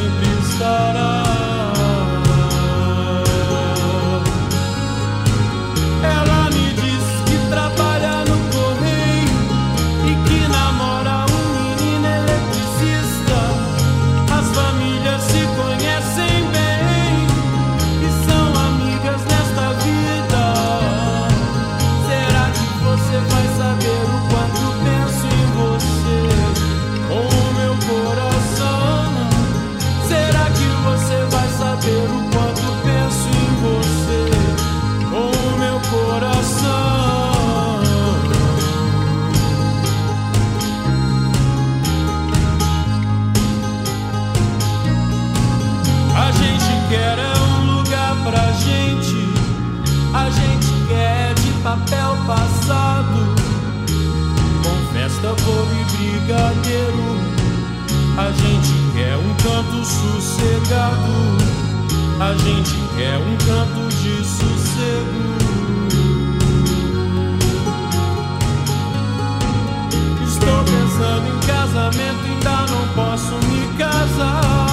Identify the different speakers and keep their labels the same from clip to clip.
Speaker 1: sempre estará? Sossegado. A gente quer um canto de sossego. Estou pensando em casamento, ainda não posso me casar.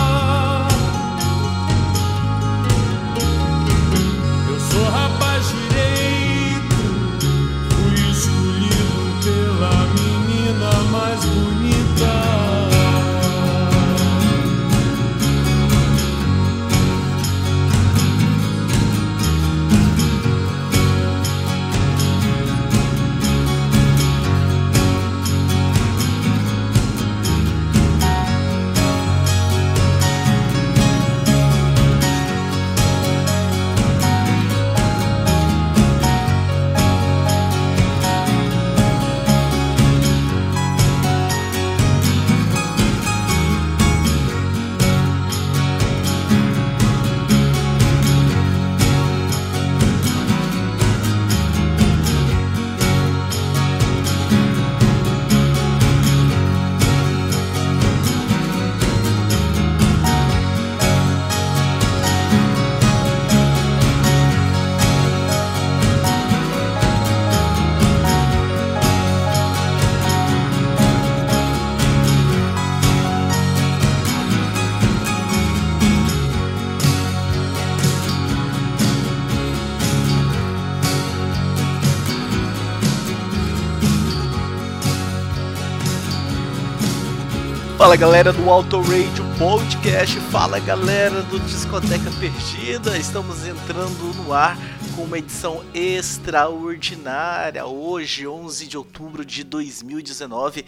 Speaker 2: Fala galera do Auto Radio Podcast, fala galera do Discoteca Perdida, estamos entrando no ar com uma edição extraordinária. Hoje, 11 de outubro de 2019,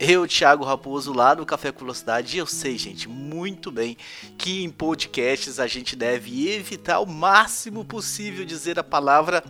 Speaker 2: eu, Thiago Raposo, lá no Café com Velocidade, eu sei, gente, muito bem que em podcasts a gente deve evitar o máximo possível dizer a palavra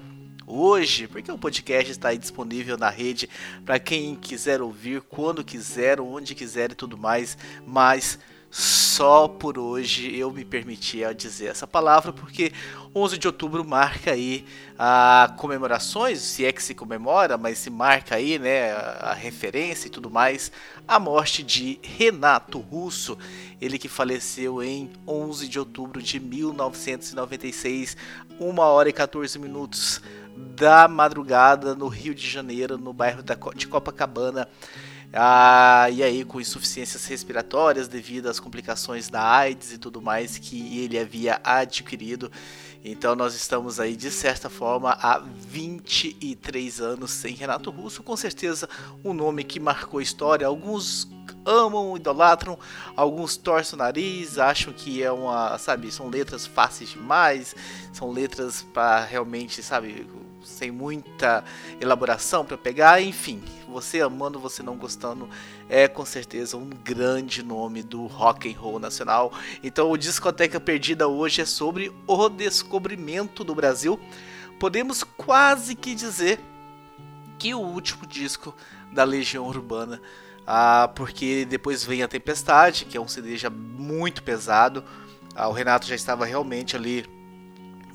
Speaker 2: hoje, porque o podcast está aí disponível na rede para quem quiser ouvir, quando quiser, onde quiser e tudo mais, mas só por hoje eu me permiti dizer essa palavra porque 11 de outubro marca aí a comemorações, se é que se comemora, mas se marca aí, né, a referência e tudo mais, a morte de Renato Russo, ele que faleceu em 11 de outubro de 1996, 1 hora e 14 minutos da madrugada no Rio de Janeiro, no bairro de Copacabana. Ah, e aí com insuficiências respiratórias devido às complicações da AIDS e tudo mais que ele havia adquirido. Então nós estamos aí de certa forma há 23 anos sem Renato Russo, com certeza um nome que marcou história. Alguns amam, idolatram, alguns torcem o nariz, acham que é uma, sabe, são letras fáceis demais, são letras para realmente, sabe, sem muita elaboração para pegar, enfim, você amando, você não gostando, é com certeza um grande nome do rock and roll nacional. Então, o Discoteca Perdida hoje é sobre o descobrimento do Brasil. Podemos quase que dizer que o último disco da Legião Urbana, ah, porque depois vem a Tempestade, que é um CD já muito pesado. Ah, o Renato já estava realmente ali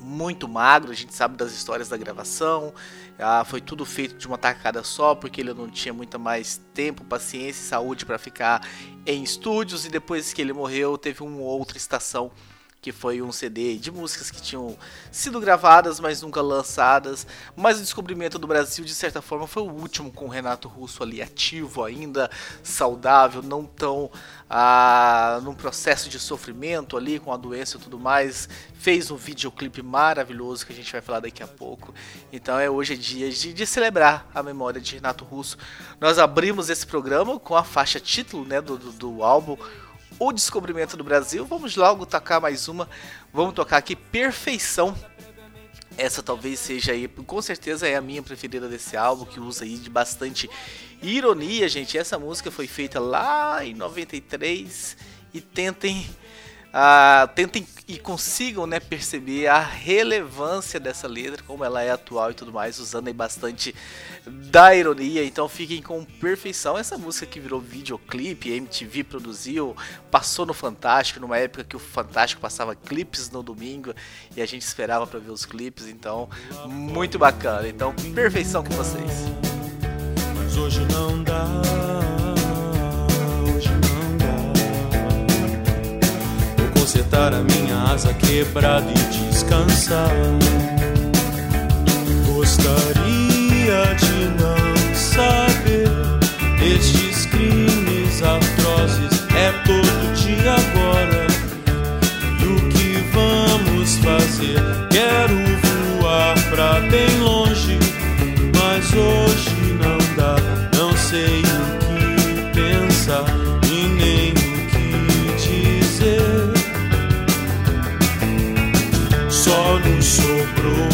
Speaker 2: muito magro, a gente sabe das histórias da gravação. Ah, foi tudo feito de uma tacada só, porque ele não tinha muito mais tempo, paciência e saúde para ficar em estúdios. E depois que ele morreu, teve uma outra estação que foi um CD de músicas que tinham sido gravadas, mas nunca lançadas. Mas o descobrimento do Brasil, de certa forma, foi o último com o Renato Russo ali ativo ainda, saudável, não tão ah, num processo de sofrimento ali com a doença e tudo mais. Fez um videoclipe maravilhoso que a gente vai falar daqui a pouco. Então é hoje é dia de, de celebrar a memória de Renato Russo. Nós abrimos esse programa com a faixa título né, do, do, do álbum o descobrimento do Brasil. Vamos logo tocar mais uma. Vamos tocar aqui Perfeição. Essa talvez seja aí, com certeza é a minha preferida desse álbum, que usa aí de bastante ironia, gente. Essa música foi feita lá em 93 e tentem ah, tentem e consigam né, perceber a relevância dessa letra, como ela é atual e tudo mais, usando aí bastante da ironia. Então fiquem com perfeição. Essa música que virou videoclipe, MTV produziu, passou no Fantástico, numa época que o Fantástico passava clipes no domingo e a gente esperava para ver os clipes. Então, muito bacana. Então, perfeição com vocês.
Speaker 3: Mas hoje não dá. Consertar a minha asa quebrada e descansar. Gostaria de não saber estes crimes atrozes. É todo dia agora. E o que vamos fazer? Quero voar pra bem longe, mas hoje não dá. Não sei o que pensar.
Speaker 1: dobrou.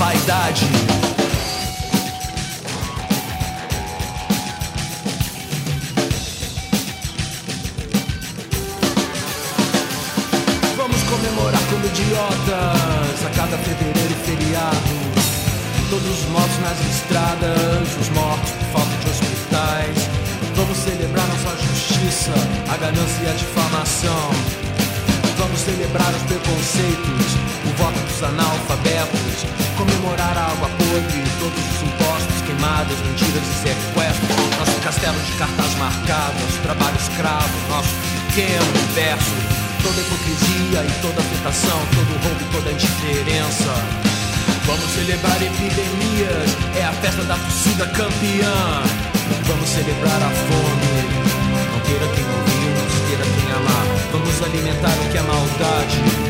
Speaker 1: vaidade. Vamos comemorar como idiotas a cada fevereiro e feriado. Todos os mortos nas estradas, os mortos por falta de hospitais. Vamos celebrar nossa justiça, a ganância e a difamação. Vamos celebrar os preconceitos, o voto dos analfabetos, comemorar a água podre, todos os impostos, queimadas, mentiras e sequestros, nosso castelo de cartas marcadas, trabalho escravo, nosso pequeno universo, toda hipocrisia e toda afetação, todo roubo e toda indiferença. Vamos celebrar epidemias, é a festa da torcida campeã. Vamos celebrar a fome, não queira quem ouvir, não queira quem amar. Vamos alimentar o que é maldade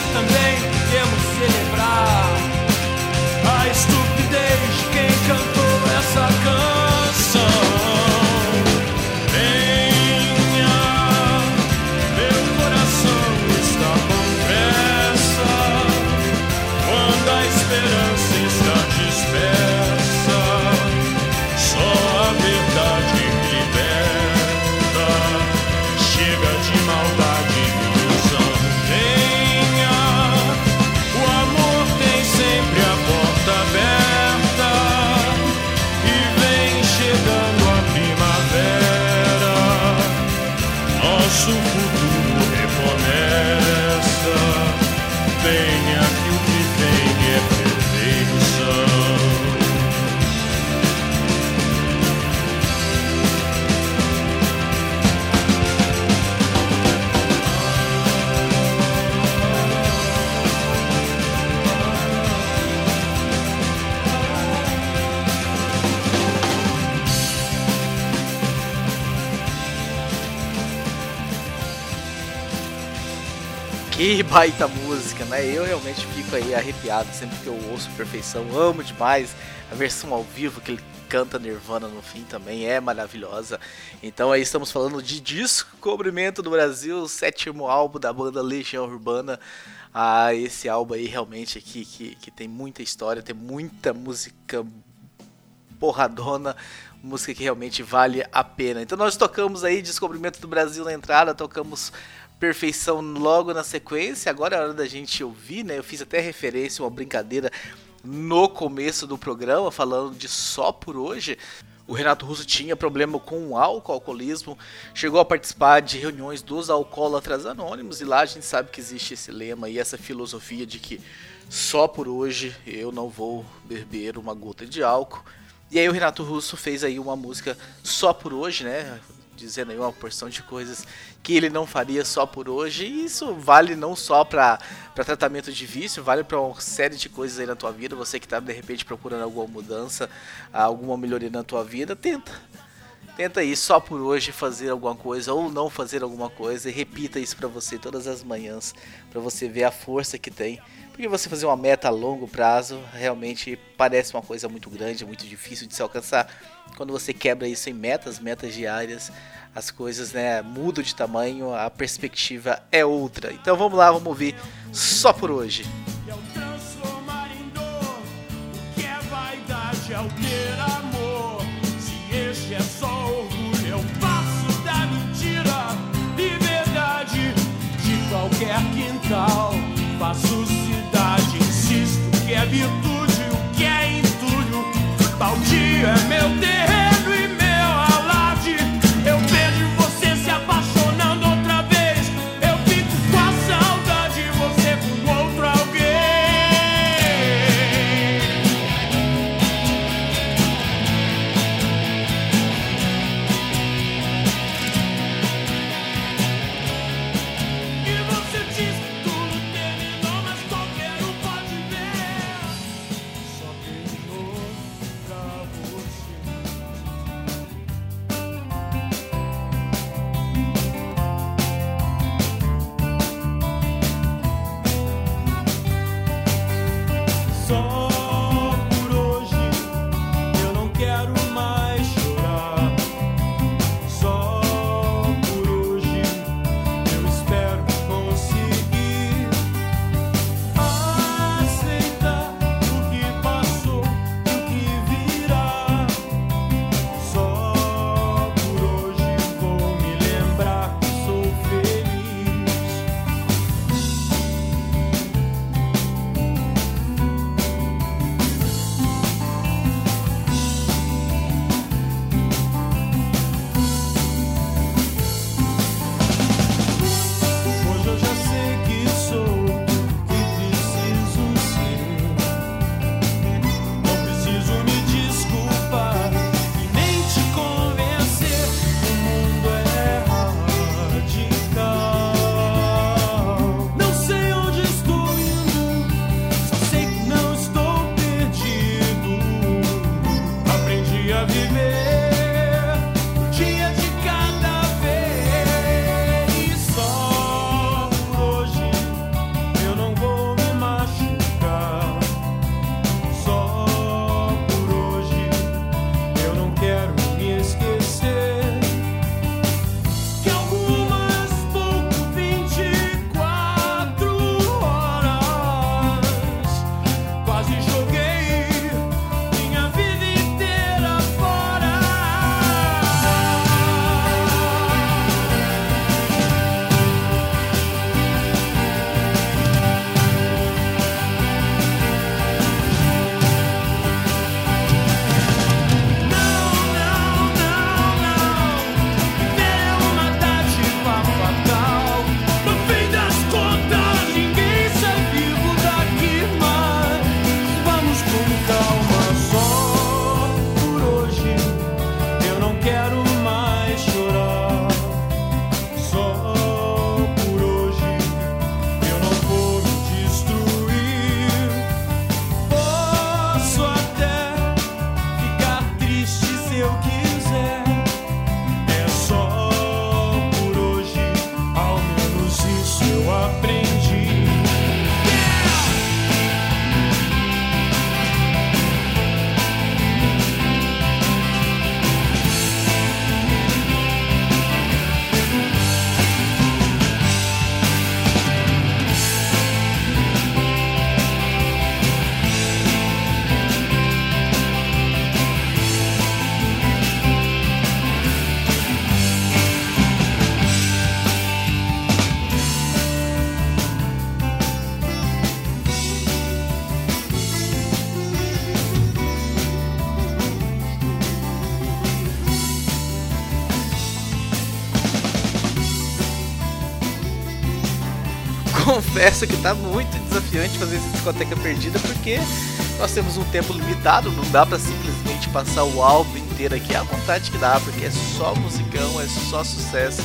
Speaker 2: baita música, né? Eu realmente fico aí arrepiado sempre que eu ouço Perfeição. Amo demais a versão ao vivo que ele canta Nirvana no fim também é maravilhosa. Então aí estamos falando de Descobrimento do Brasil, sétimo álbum da banda Legião Urbana. Ah, esse álbum aí realmente aqui que, que tem muita história, tem muita música porradona, música que realmente vale a pena. Então nós tocamos aí Descobrimento do Brasil na entrada, tocamos Perfeição logo na sequência. Agora é hora da gente ouvir, né? Eu fiz até referência, uma brincadeira no começo do programa, falando de só por hoje. O Renato Russo tinha problema com o álcool, alcoolismo, chegou a participar de reuniões dos alcoólatras anônimos e lá a gente sabe que existe esse lema e essa filosofia de que só por hoje eu não vou beber uma gota de álcool. E aí o Renato Russo fez aí uma música só por hoje, né? Dizendo aí uma porção de coisas que ele não faria só por hoje. E isso vale não só para tratamento de vício, vale para uma série de coisas aí na tua vida. Você que está de repente procurando alguma mudança, alguma melhoria na tua vida, tenta. Tenta aí só por hoje fazer alguma coisa ou não fazer alguma coisa e repita isso para você todas as manhãs, para você ver a força que tem. Porque você fazer uma meta a longo prazo realmente parece uma coisa muito grande, muito difícil de se alcançar. Quando você quebra isso em metas, metas diárias, as coisas né, mudam de tamanho, a perspectiva é outra. Então vamos lá, vamos ouvir só por hoje.
Speaker 4: Transformar em dor o que é vaidade ao ter amor. É meu terreno
Speaker 2: confesso que tá muito desafiante fazer essa discoteca perdida porque nós temos um tempo limitado, não dá para simplesmente passar o álbum inteiro aqui à vontade que dá, porque é só musicão, é só sucesso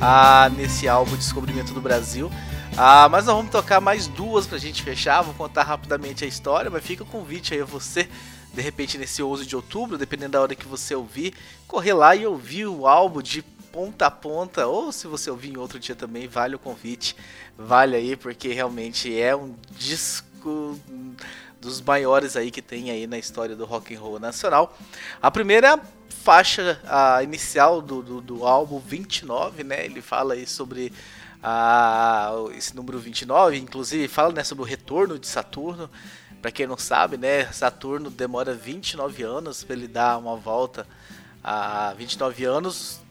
Speaker 2: ah, nesse álbum Descobrimento do Brasil. Ah, mas nós vamos tocar mais duas pra gente fechar, vou contar rapidamente a história, mas fica o convite aí a você, de repente nesse 11 de outubro, dependendo da hora que você ouvir, correr lá e ouvir o álbum de ponta a ponta, ou se você ouvir em outro dia também, vale o convite, vale aí, porque realmente é um disco dos maiores aí que tem aí na história do rock and roll nacional. A primeira faixa a inicial do, do, do álbum 29, né? Ele fala aí sobre a, esse número 29, inclusive fala né, sobre o retorno de Saturno. Para quem não sabe, né, Saturno demora 29 anos para ele dar uma volta a 29 anos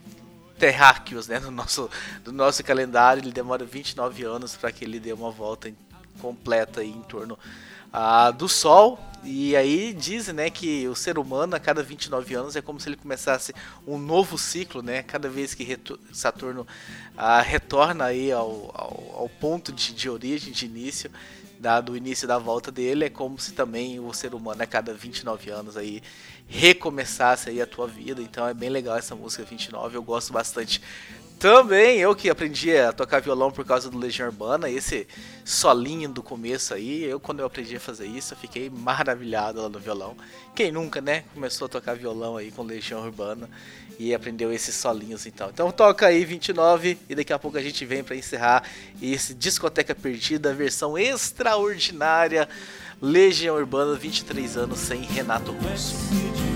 Speaker 2: terráqueos, né, no nosso do nosso calendário, ele demora 29 anos para que ele dê uma volta completa em torno ah, do Sol. E aí dizem né, que o ser humano a cada 29 anos é como se ele começasse um novo ciclo, né? Cada vez que Saturno ah, retorna aí ao, ao, ao ponto de, de, origem, de início, dado o início da volta dele, é como se também o ser humano a cada 29 anos aí recomeçasse aí a tua vida. Então é bem legal essa música 29, eu gosto bastante também eu que aprendi a tocar violão por causa do Legião Urbana, esse solinho do começo aí, eu quando eu aprendi a fazer isso, eu fiquei maravilhado lá no violão. Quem nunca, né, começou a tocar violão aí com Legião Urbana e aprendeu esses solinhos então. Então toca aí 29 e daqui a pouco a gente vem para encerrar esse Discoteca Perdida, versão extraordinária, Legião Urbana 23 anos sem Renato Russo.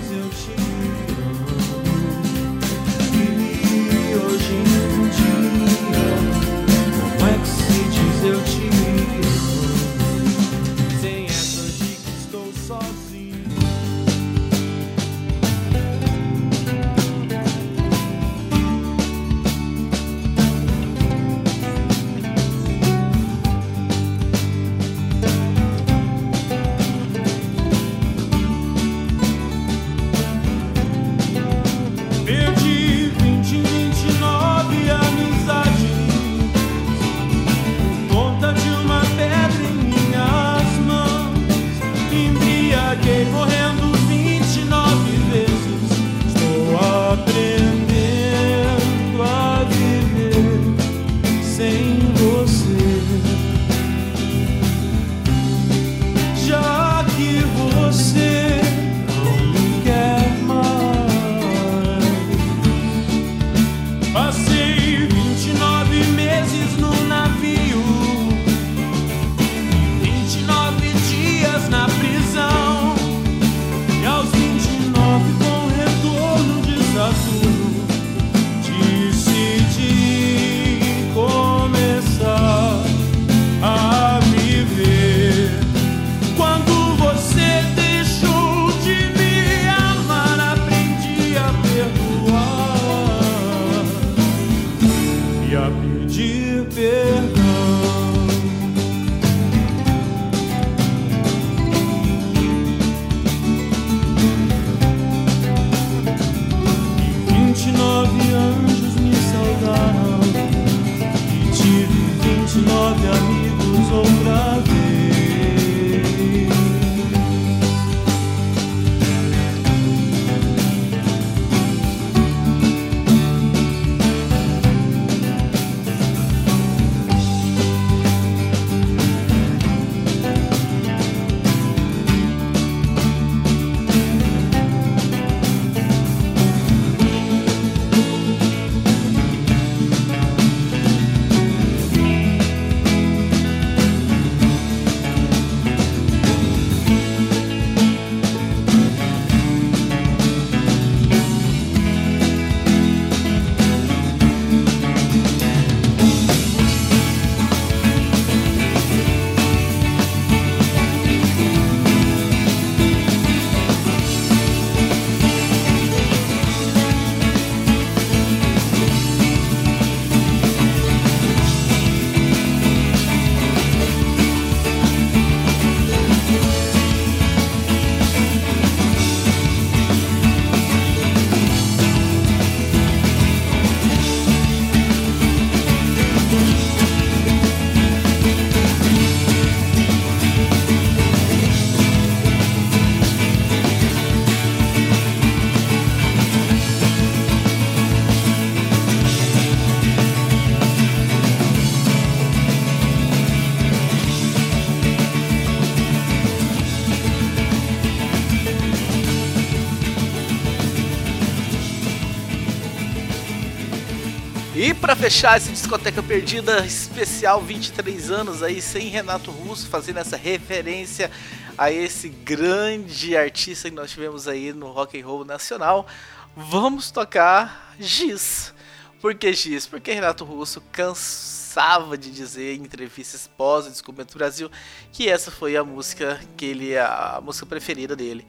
Speaker 2: Fechar essa discoteca perdida especial 23 anos aí sem Renato Russo, fazendo essa referência a esse grande artista que nós tivemos aí no rock and roll nacional, vamos tocar Giz. Por que Giz? Porque Renato Russo cansava de dizer em entrevistas pós o Descobrimento do Brasil que essa foi a música que ele a música preferida dele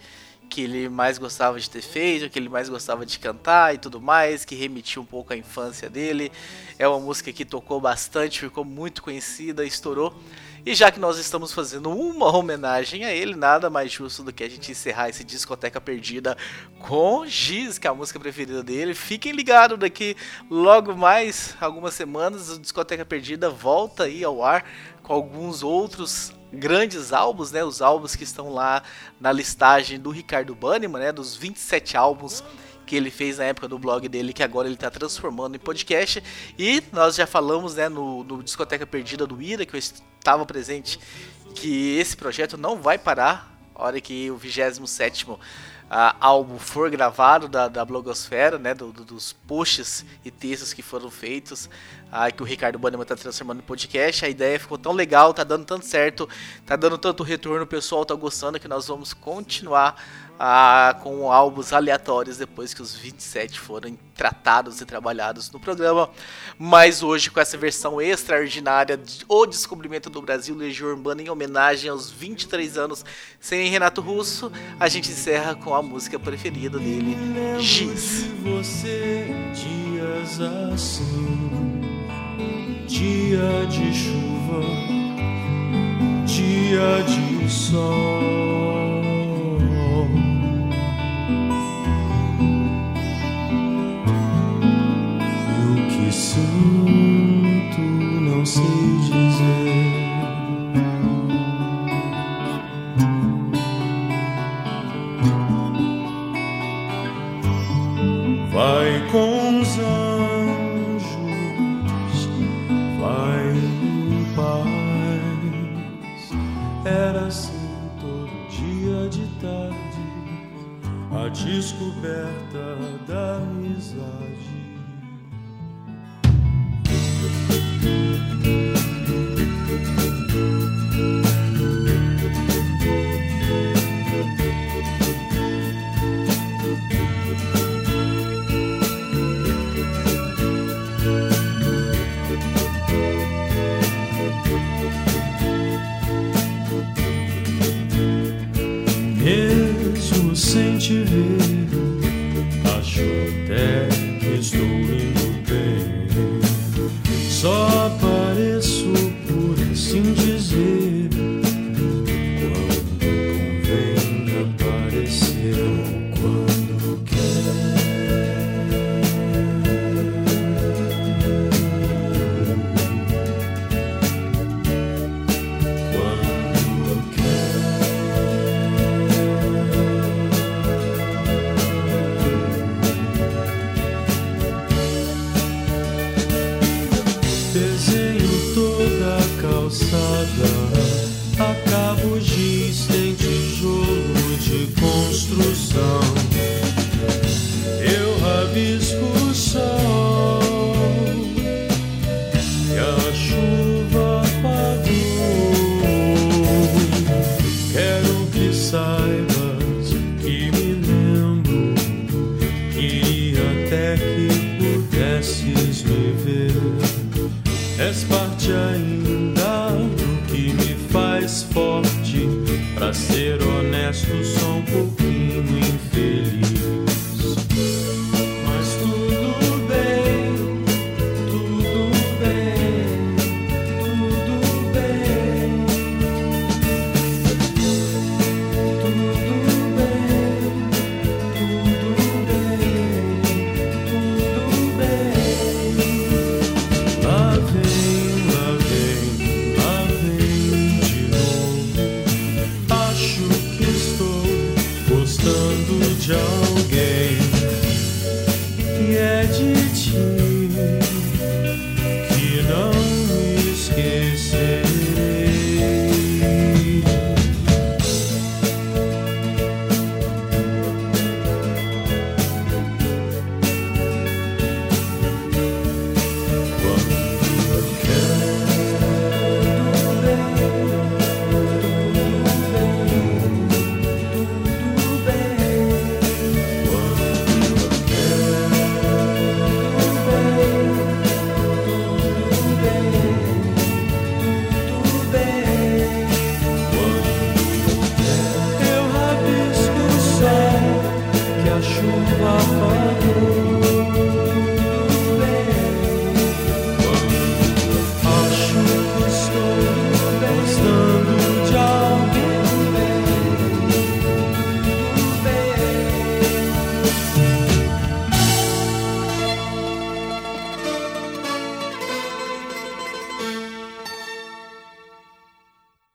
Speaker 2: que ele mais gostava de ter feito, que ele mais gostava de cantar e tudo mais, que remetia um pouco à infância dele. É uma música que tocou bastante, ficou muito conhecida, estourou. E já que nós estamos fazendo uma homenagem a ele, nada mais justo do que a gente encerrar esse discoteca perdida com Giz, que é a música preferida dele. Fiquem ligados daqui logo mais algumas semanas, o discoteca perdida volta aí ao ar com alguns outros grandes álbuns, né? Os álbuns que estão lá na listagem do Ricardo Banniman, né? Dos 27 álbuns que ele fez na época do blog dele, que agora ele está transformando em podcast. E nós já falamos, né, no, no Discoteca Perdida do Ira, que eu estava presente, que esse projeto não vai parar. Hora que o 27 uh, álbum for gravado da, da blogosfera, né, do, do, dos posts e textos que foram feitos, uh, que o Ricardo Bannerman está transformando em podcast, a ideia ficou tão legal, tá dando tanto certo, tá dando tanto retorno, o pessoal tá gostando que nós vamos continuar com álbuns aleatórios depois que os 27 foram tratados e trabalhados no programa. Mas hoje, com essa versão extraordinária de O Descobrimento do Brasil, Legião Urbana, em homenagem aos 23 anos sem Renato Russo, a gente encerra com a música preferida dele, Giz.
Speaker 1: você, dias assim, dia de chuva, dia de sol. Sinto, não sei Só apareço por dizer. Até que pudesses